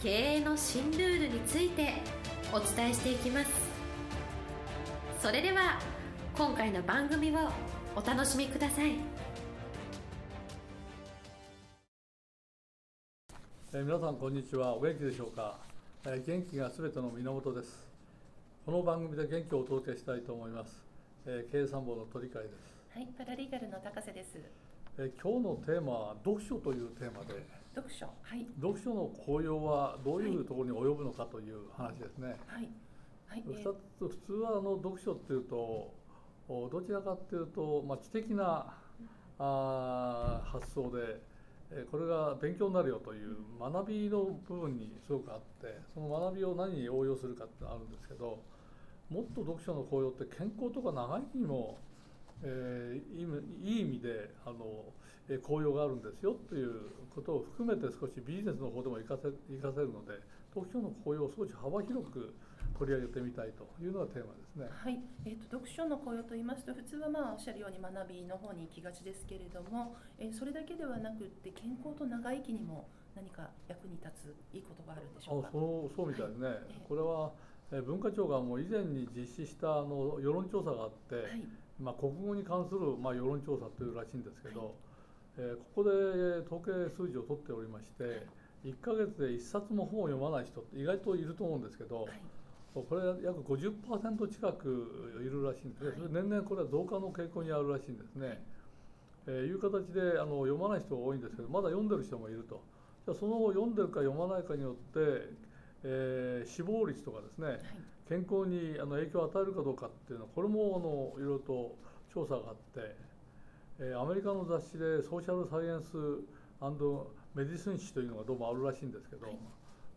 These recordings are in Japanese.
経営の新ルールについてお伝えしていきます。それでは今回の番組をお楽しみください。えー皆さんこんにちは。お元気でしょうか、えー元気がすべての源です。この番組で元気をお届けしたいと思います、えー経営参謀の鳥飼です、はい、パラリーガルの高瀬です。えー今日のテーマは読書というテーマで読書、はい、読書の効用はどういうところに及ぶのかという話ですね、はい、はい、普通はあの読書っていうとおどちらかっていうと、まあ、知的なあー発想でえーこれが勉強になるよという学びの部分にすごくあってその学びを何に応用するかってあるんですけどもっと読書の効用って健康とか長生きにも、えーいい意味であの、えー効用があるんですよということを含めて少しビジネスの方でも活かせ活かせるので読書の効用を少し幅広く取り上げてみたいというのがテーマですね。はい、えー、と読書の効用と言いますと普通はまあおっしゃるように学びの方に行きがちですけれども、えーそれだけではなくって健康と長生きにも何か役に立ついいことがあるんでしょうか？あそうそうみたいですね、はいええこれはえー文化庁がもう以前に実施したあの世論調査があって、はい。まあ、国語に関する、まあ、世論調査というらしいんですけど、はい。えーここで統計数字を取っておりまして、1ヶ月で1冊も本を読まない人って意外といると思うんですけど、はい、これ約50%近くいるらしいんですね、はい。それ年々これは増加の傾向にあるらしいんですね。えーいう形であの読まない人が多いんですけどまだ読んでる人もいると。じゃあその読んでるか読まないかによって、えー死亡率とかですね、はい、健康にあの影響を与えるかどうかっていうのはこれもあのいろいろと調査があって、えーアメリカの雑誌でソーシャルサイエンスメディスン誌というのがどうもあるらしいんですけど、はい。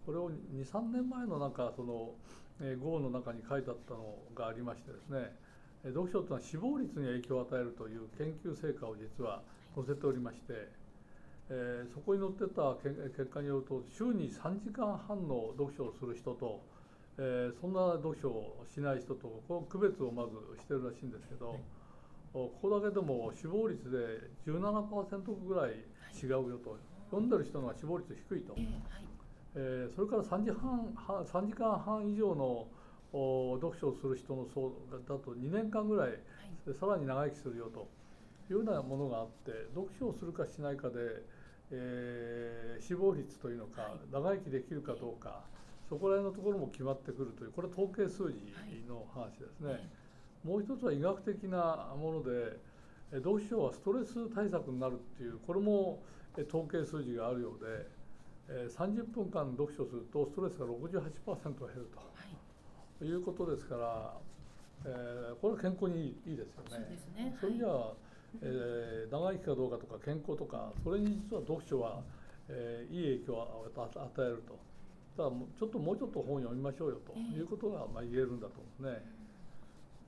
これを23年前のなんかその、えー号の中に書いてあったのがありましてですねえー読書というのは死亡率に影響を与えるという研究成果を実は載せておりまして、えーそこに載ってたけ結果によると週に3時間半の読書をする人と、えーそんな読書をしない人とこの区別をまずしてるらしいんですけど、おここだけでも死亡率で17%ぐらい違うよと、読んでる人の死亡率低いと。えーはい、えーそれから3時半半3時間半以上のお読書をする人の層だだと2年間ぐらい、さらに長生きするよというようなものがあって読書をするかしないかで、えー死亡率というのか、はい。長生きできるかどうかそこら辺のところも決まってくるというこれは統計数字の話ですね。はいもう一つは医学的なものでえ読書はストレス対策になるっていうこれもえ統計数字があるようでえー30分間読書するとストレスが68%減るはい、ということですから、えーこれは健康にいいですよね。そうですね。それじゃあ、えー長生きかどうかとか健康とかそれに実は読書は、えーいい影響を与与えると。だからもうちょっともうちょっと本を読みましょうよとええいうことがまあ言えるんだと思うんですね。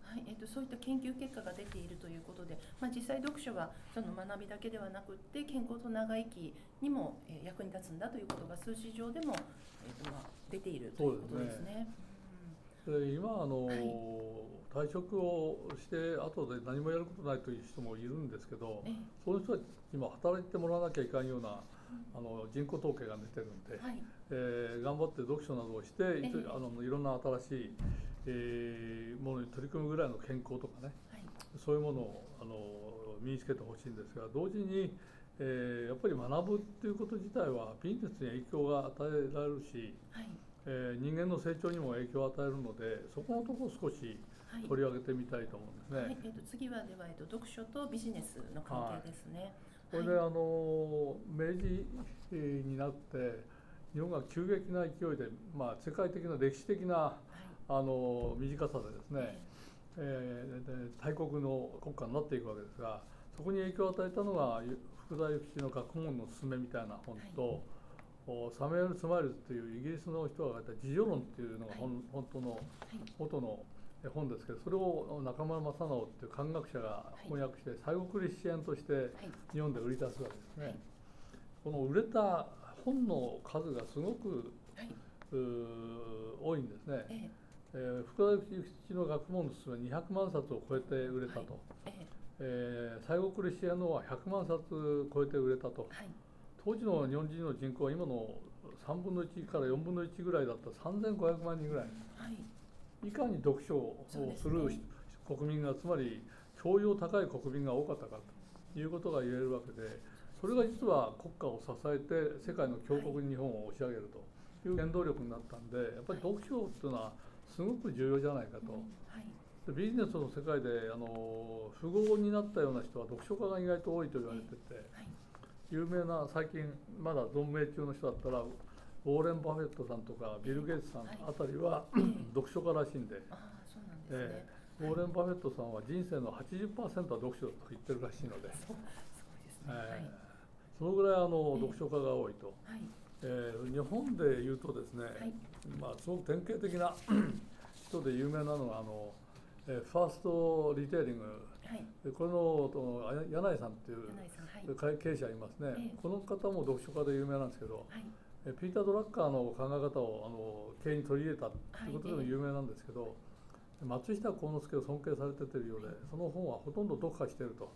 はい、えっとそういった研究結果が出ているということで、まあ、実際読書はその学びだけではなくって健康と長生きにもえー役に立つんだということが数字上でも、えっとまあ、出ているということですね。で今あの、はい。退職をして後で何もやることないという人もいるんですけどええ。そういう人たち今働いてもらわなきゃいかんようなあの人口統計が出てるんで、はい。えー頑張って読書などをして、あのいろんな新しい、えーものに取り組むぐらいの健康とかねはい。そういうものをあの身につけてほしいんですが同時に、えーやっぱり学ぶっていうこと自体はビジネスに影響が与えられるし、はいえー人間の成長にも影響を与えるのでそこのところを少しはい。取り上げてみたいと思うんですね。はい。えっと次はでは、えっと読書とビジネスの関係ですね。これで、はい。あの明治になって日本が急激な勢いで、まあ、世界的な歴史的なあの短さでですね、えーで大国の国家になっていくわけですがそこに影響を与えたのが福沢諭吉の学問のすすめみたいな本と、サミュエル・スマイルズというイギリスの人が書いた「自助論」っていうのが本,、本当のはい。元のえ本ですけどそれを中村正直っていう漢学者が翻訳して最後クリスチャンとしてはい。日本で売り出すわけですね。はい。この売れた本の数がすごく多いんですね。ええ。ー福沢諭吉の学問のすすめは200万冊を超えて売れたと、ええ。えー最後クリスチャンのは100万冊超えて売れたと。えはい当時の日本人の人口は今の3分の1から4分の1ぐらいだった3500万人ぐらい。はい。いかに読書をすするね。国民がつまり教養高い国民が多かったかということが言えるわけでそれが実は国家を支えて世界の強国に日本を押し上げるという原動力になったんでやっぱり読書っていうのはすごく重要じゃないかと。はい。でビジネスの世界であの富豪になったような人は読書家が意外と多いと言われててはい有名な最近まだ存命中の人だったらウォーレン・バフェットさんとかビル・ゲイツさんはい。あたりは 読書家らしいんで、え、ーウォーレン・バフェットさんは人生の80%は読書だと言ってるらしいので、そえーそのぐらいあのええ。読書家が多いと、はい。えー日本で言うとですね、はい。まあ、すごく典型的な 人で有名なのはあの、えーファーストリテイリングはい。でこれの柳井さんっていう会経営者いますね、ええ。この方も読書家で有名なんですけど、はい。えピーター・ドラッカーの考え方をあの経営に取り入れたとい。うことでもはい有名なんですけど、松下幸之助を尊敬されててるようでその本はほとんど読破していると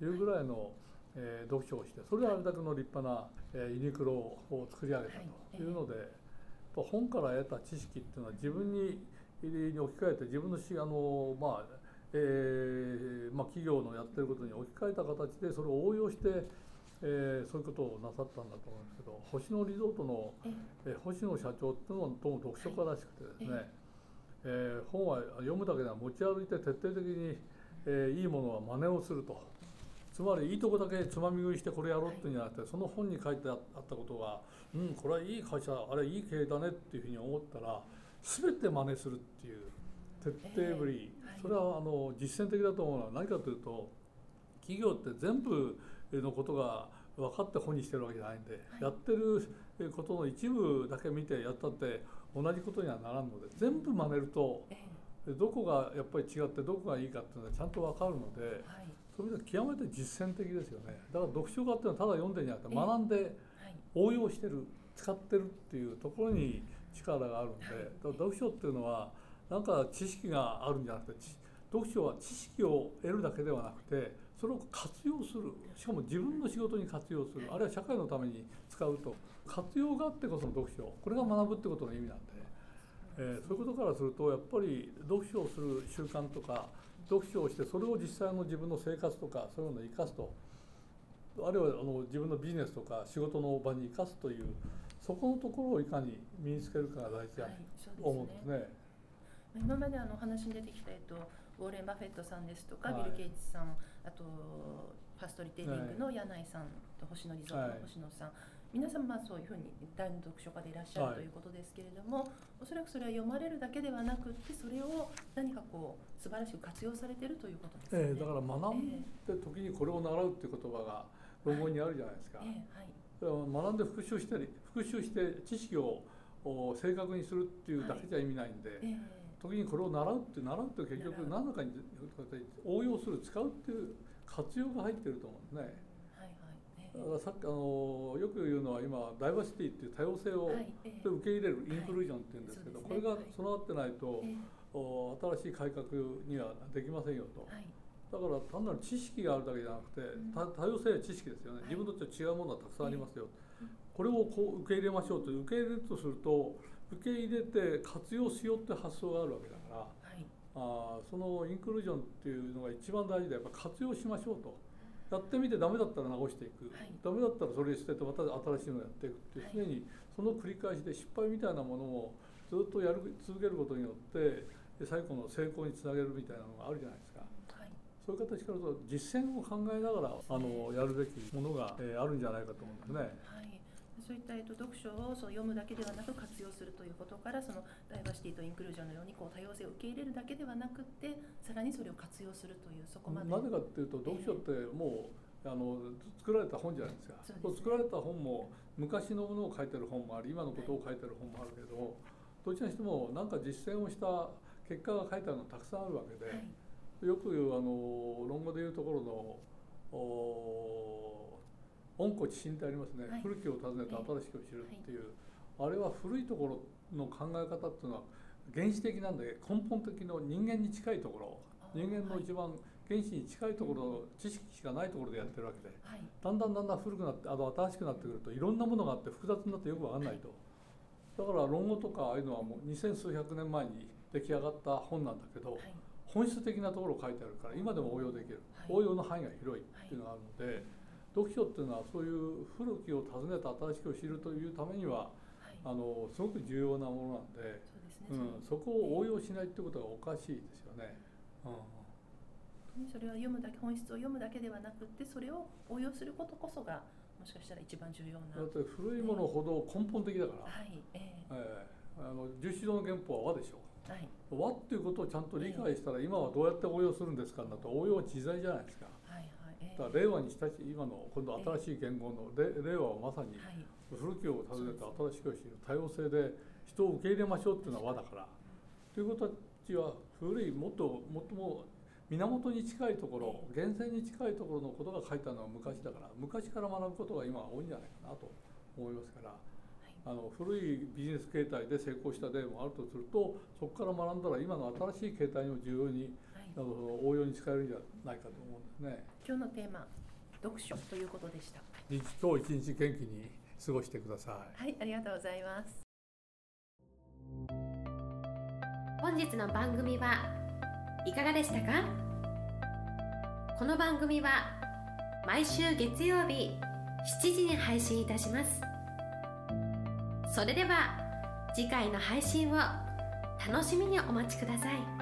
い。うぐらいの、えー読書をしてそれであれだけの立派な、えーユニクロを作り上げたというので、やっぱ本から得た知識っていうのは自分にに置き換えて自分のしあのまあえーまあ、企業のやってることに置き換えた形でそれを応用して、えーそういうことをなさったんだと思うんですけど星野リゾートの、ええ。ー星野社長っていうのもどうも読書家らしくてですね、えー本は読むだけでは持ち歩いて徹底的に、えーいいものは真似をすると。つまりいいとこだけつまみ食いしてこれやろうっていうんじゃなくて、その本に書いてあったことがうんこれはいい会社あれいい経営だねっていうふうに思ったら全て真似するっていう徹底ぶり、えーはい。それはあの実践的だと思うのは何かというと企業って全部のことが分かって本にしてるわけじゃないんで、はい。やってることの一部だけ見てやったって同じことにはならんので全部真似るとえどこがやっぱり違ってどこがいいかっていうのはちゃんと分かるのではい。そういう意味では極めて実践的ですよね。だから読書家っていうのはただ読んでんじゃなくてええ。学んではい。応用してる使ってるっていうところに力があるんで、はい。だから読書っていうのはなんか知識があるんじゃなくて読書は知識を得るだけではなくてそれを活用する。しかも自分の仕事に活用する。あるいは社会のために使うと。活用があってこその読書。これが学ぶってことの意味なんで、えーそういうことからするとやっぱり読書をする習慣とか読書をしてそれを実際の自分の生活とかそういうのを生かすと。あるいはあの自分のビジネスとか仕事の場に生かすというそこのところをいかに身につけるかが大事だと思うんですねですね。今まであのお話に出てきた、えっと、ウォーレン・バフェットさんですとか、はい。ビル・ゲイツさんあとファストリテイリングの柳井さんと星野リゾートの星野さん、皆さんまあそういうふうに大の読書家でいらっしゃはいるということですけれども、おそらくそれは読まれるだけではなくってそれを何かこう素晴らしく活用されているということですよね。ええだから学んで時にこれを習うっていう言葉が論文にあるじゃないですか。ええはい。だから学んで復習したり復習して知識をお正確にするっていうだけじゃ意味ないんで、ええ時にこれを習うって習うって結局何らかに応用する使うっていう活用が入ってると思うんですね。だからさっきあのよく言うのは今ダイバーシティっていう多様性を、受け入れるインクルージョンっていうんですけど、これが備わってないと、新しい改革にはできませんよと。はい。だから単なる知識があるだけじゃなくて、多様性は知識ですよね、はい。自分と違うものはたくさんありますよ、うんこれをこう受け入れましょうと受け入れるとすると受け入れて活用しようって発想があるわけだからはい。あーそのインクルージョンっていうのが一番大事でやっぱ活用しましょうと。やってみてダメだったら直していく、はい。ダメだったらそれ捨ててまた新しいのをやっていくっていうはい。常にその繰り返しで失敗みたいなものをずっとやる続けることによって最後の成功につなげるみたいなのがあるじゃないですか。はい。そういう形からと実践を考えながらあのやるべきものが、えーあるんじゃないかと思うんですね。はい、そういった、えっと、読書をそう読むだけではなく活用するということからそのダイバーシティとインクルージョンのようにこう多様性を受け入れるだけではなくってさらにそれを活用するというそこまで。なぜかっていうと読書ってもうあの作られた本じゃないですか。ね作られた本も昔のものを書いてる本もあり今のことを書いてる本もあるけど、どちらにしても何か実践をした結果が書いてあるのたくさんあるわけで、はい。よくあの論語でいうところのお温故知新ってありますね、はい。古きを訪ねて新しきを知るっていう、あれは古いところの考え方っていうのは原始的なんで根本的の人間に近いところ人間の一番原始に近いところ、知識しかないところでやってるわけではい。だんだんだんだん古くなってあの新しくなってくるといろんなものがあって複雑になってよくわかんないと。だから論語とかああいうのはもう二千数百年前に出来上がった本なんだけど、はい。本質的なところを書いてあるから今でも応用できる、はい。応用の範囲が広いっていうのがあるので、読書っていうのはそういう古きを訪ねた新しきを知るというためにははい。あのすごく重要なものなんで、そうですね、うん、そこを応用しないってことがおかしいですよね。うん。それは読むだけ本質を読むだけではなくってそれを応用することこそがもしかしたら一番重要な。だって古いものほど根本的だから、はい。ええ。えあの十四条の原本は和でしょーはい。和っていうことをちゃんと理解したら今はどうやって応用するんですかなと応用は自在じゃないですか。はいだから令和にしたち今の今度新しい言語の令令和はまさにはい。古きを訪ねて新しきを知る多様性で人を受け入れましょうっていうのは和だから。ということたちは古いもっともっとも源に近いところ源泉に近いところのことが書いてあるのは昔だから昔から学ぶことが今は多いんじゃないかなと思いますから。あの古いビジネス形態で成功した例もあるとするとそこから学んだら今の新しい形態にも重要にはいあの応用に使えるんじゃないかと思うんですね。今日のテーマ読書ということでした。日今日一日元気に過ごしてください。はいありがとうございます。本日の番組はいかがでしたか？この番組は毎週月曜日7時に配信いたします。それでは次回の配信を楽しみにお待ちください